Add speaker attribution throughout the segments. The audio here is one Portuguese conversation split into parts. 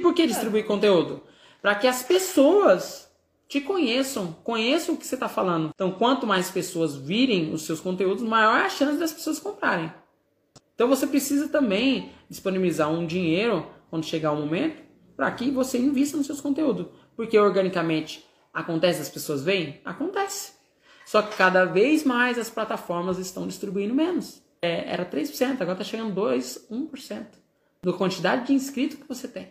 Speaker 1: por que distribuir conteúdo? Para que as pessoas te conheçam, conheçam o que você está falando. Então, quanto mais pessoas virem os seus conteúdos, maior é a chance das pessoas comprarem. Então, você precisa também disponibilizar um dinheiro quando chegar o momento para que você invista nos seus conteúdos. Porque organicamente acontece, as pessoas veem? Acontece. Só que cada vez mais as plataformas estão distribuindo menos. É, era 3%, agora está chegando 2%, 1% da quantidade de inscritos que você tem.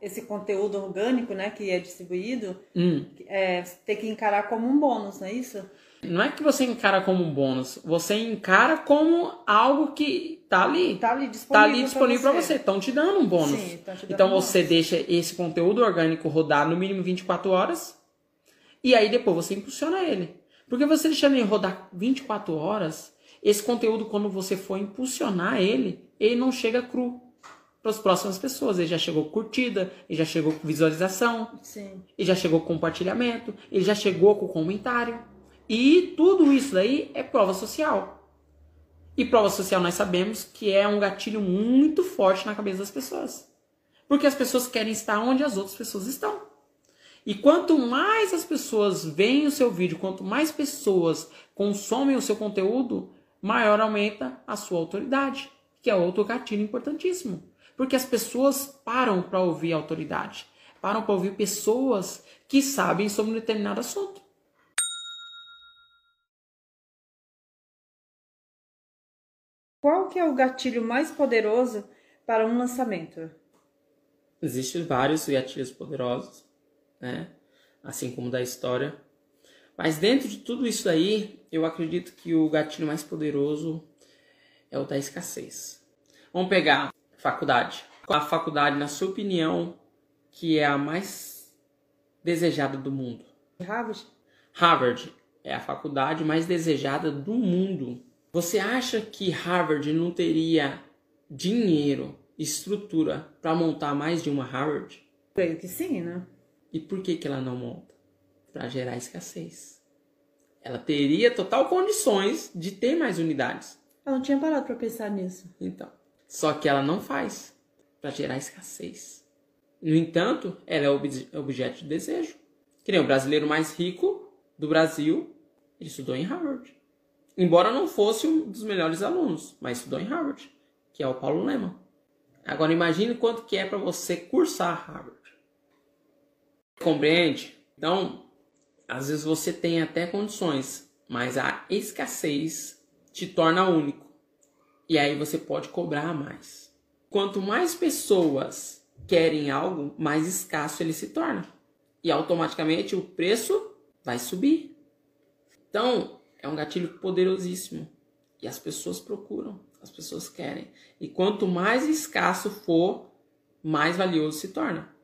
Speaker 2: Esse conteúdo orgânico, né, que é distribuído,
Speaker 1: Hum.
Speaker 2: é, tem que encarar como um bônus, não é isso?
Speaker 1: Não é que você encara como um bônus, você encara como algo que tá ali.
Speaker 2: Tá ali
Speaker 1: Tá
Speaker 2: disponível,
Speaker 1: ali disponível para você. Estão te dando um bônus.
Speaker 2: Sim, te dando
Speaker 1: então
Speaker 2: um
Speaker 1: você deixa esse conteúdo orgânico rodar no mínimo 24 horas e aí depois você impulsiona ele. Porque você deixando ele rodar 24 horas, esse conteúdo, quando você for impulsionar ele, ele não chega cru para as próximas pessoas. Ele já chegou com curtida, ele já chegou com visualização,
Speaker 2: Sim.
Speaker 1: ele já chegou com compartilhamento, ele já chegou com comentário. E tudo isso daí é prova social. E prova social nós sabemos que é um gatilho muito forte na cabeça das pessoas. Porque as pessoas querem estar onde as outras pessoas estão. E quanto mais as pessoas veem o seu vídeo, quanto mais pessoas consomem o seu conteúdo, maior aumenta a sua autoridade, que é outro gatilho importantíssimo. Porque as pessoas param para ouvir a autoridade, param para ouvir pessoas que sabem sobre um determinado assunto.
Speaker 2: Qual que é o gatilho mais poderoso para um lançamento?
Speaker 1: Existem vários gatilhos poderosos, né? Assim como da história. Mas dentro de tudo isso aí, eu acredito que o gatilho mais poderoso é o da escassez. Vamos pegar faculdade. Qual a faculdade, na sua opinião, que é a mais desejada do mundo?
Speaker 2: Harvard?
Speaker 1: Harvard é a faculdade mais desejada do mundo. Você acha que Harvard não teria dinheiro, estrutura para montar mais de uma Harvard?
Speaker 2: Creio que sim, né?
Speaker 1: E por que, que ela não monta? Para gerar escassez. Ela teria total condições de ter mais unidades.
Speaker 2: Eu não tinha parado para pensar nisso.
Speaker 1: Então, só que ela não faz para gerar escassez. No entanto, ela é obje- objeto de desejo. Que nem o brasileiro mais rico do Brasil, ele estudou em Harvard. Embora não fosse um dos melhores alunos, mas estudou em Harvard, que é o Paulo Leman. Agora imagine quanto que é para você cursar Harvard. Compreende? Então, às vezes você tem até condições, mas a escassez te torna único. E aí você pode cobrar mais. Quanto mais pessoas querem algo, mais escasso ele se torna. E automaticamente o preço vai subir. Então, é um gatilho poderosíssimo. E as pessoas procuram, as pessoas querem. E quanto mais escasso for, mais valioso se torna.